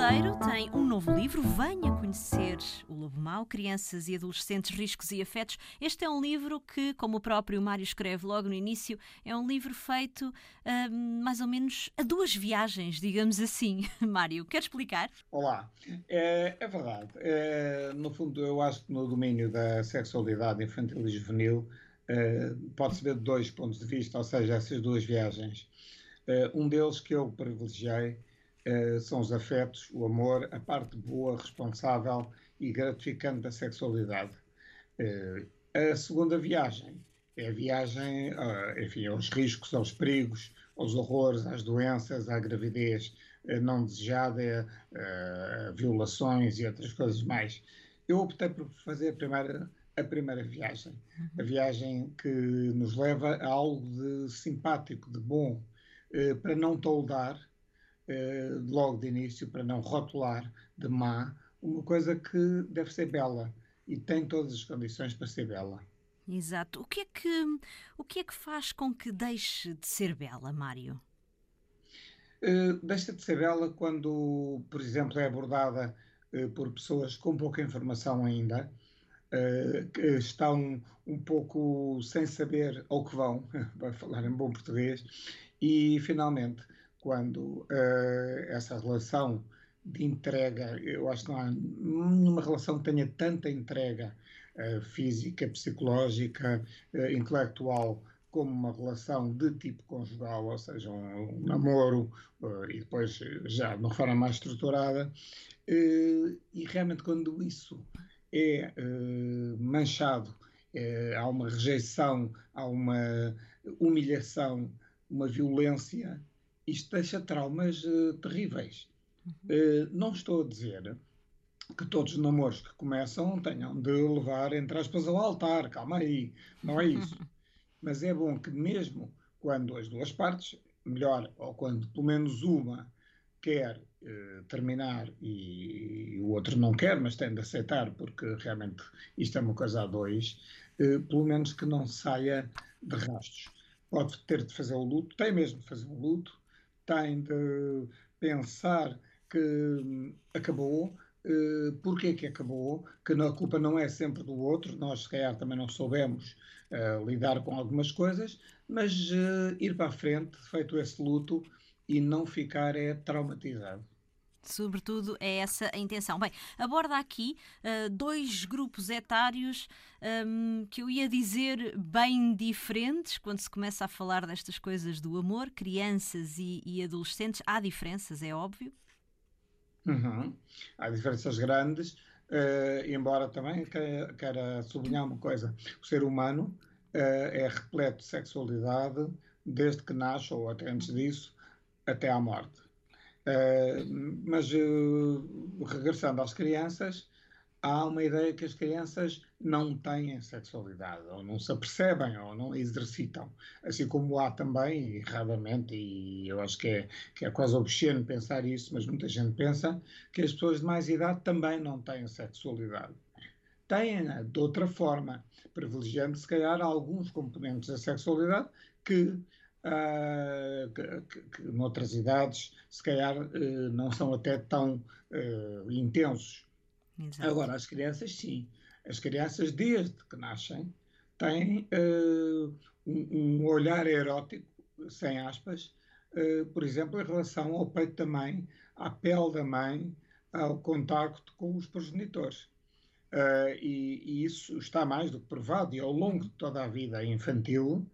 Cordeiro tem um novo livro, Venha Conhecer o Lobo Mau, Crianças e Adolescentes, Riscos e Afetos. Este é um livro que, como o próprio Mário escreve logo no início, é um livro feito uh, mais ou menos a duas viagens, digamos assim. Mário, quer explicar? Olá, é, é verdade. É, no fundo, eu acho que no domínio da sexualidade infantil e juvenil é, pode-se ver dois pontos de vista, ou seja, essas duas viagens. É, um deles que eu privilegiei eh, são os afetos, o amor, a parte boa, responsável e gratificante da sexualidade. Uh, a segunda viagem é a viagem, uh, enfim, aos riscos, aos perigos, aos horrores, às doenças, à gravidez não desejada, violações e outras coisas mais. Eu optei por fazer a primeira, a primeira viagem, a viagem que nos leva a algo de simpático, de bom, para não toldar, logo de início, para não rotular de má, uma coisa que deve ser bela e tem todas as condições para ser bela. Exato. O que é que, o que, é que faz com que deixe de ser bela, Mário? Uh, deixa de ser bela quando, por exemplo, é abordada uh, por pessoas com pouca informação ainda, uh, que estão um pouco sem saber ao que vão, para falar em bom português, e finalmente quando uh, essa relação de entrega, eu acho que não há nenhuma relação que tenha tanta entrega uh, física, psicológica, uh, intelectual, como uma relação de tipo conjugal, ou seja, um, um namoro, e depois já de uma forma mais estruturada. e realmente, quando isso é manchado, há uma rejeição, há uma humilhação, uma violência isto deixa traumas uh, terríveis. Uhum. Uh, não estou a dizer que todos os namoros que começam tenham de levar, entre aspas, ao altar. Calma aí, não é isso. Mas é bom que, mesmo quando as duas partes, melhor, ou quando pelo menos uma quer uh, terminar e, e, o outro não quer, mas tem de aceitar, porque realmente isto é uma coisa a dois, pelo menos que não saia de rastros. Pode ter de fazer o luto, tem mesmo de fazer o luto, tem de pensar que hum, acabou, Uh, porque que acabou, que a culpa não é sempre do outro, nós se calhar também não soubemos uh, lidar com algumas coisas, mas uh, ir para a frente, feito esse luto, e não ficar é traumatizado. Sobretudo é essa a intenção. Bem, aborda aqui uh, dois grupos etários um, que eu ia dizer bem diferentes quando se começa a falar destas coisas do amor, crianças e, e adolescentes. Há diferenças, é óbvio? Uhum. Há diferenças grandes, uh, embora também queira, queira sublinhar uma coisa: o ser humano uh, é repleto de sexualidade desde que nasce, ou até antes disso, até à morte Uh, mas uh, regressando às crianças, há uma ideia que as crianças não têm sexualidade, ou não se apercebem, ou não exercitam. Assim como há também, erradamente, e eu acho que é, que é quase obsceno pensar isso, mas muita gente pensa, que as pessoas de mais idade também não têm sexualidade. Têm de outra forma, privilegiando se calhar alguns componentes da sexualidade que uh, que, que, noutras idades se calhar uh, não são até tão uh, intensos. Exato. Agora, as crianças sim. As crianças, desde que nascem, têm um, um, olhar erótico, sem aspas, por exemplo, em relação ao peito da mãe, à pele da mãe, ao contacto com os progenitores. E, e, isso está mais do que provado, e ao longo de toda a vida infantil,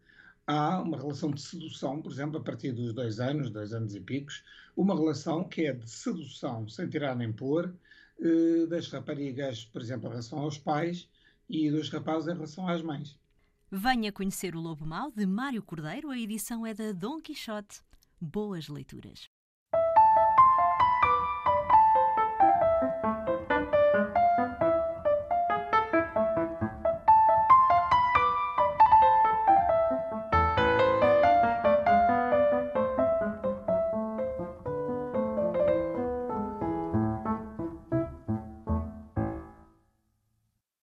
há uma relação de sedução, por exemplo, a partir dos dois anos, dois anos e picos, uma relação que é de sedução, sem tirar nem pôr, eh, das raparigas, por exemplo, em relação aos pais e dos rapazes em relação às mães. Venha conhecer o Lobo Mau, de Mário Cordeiro. A edição é da Dom Quixote. Boas leituras.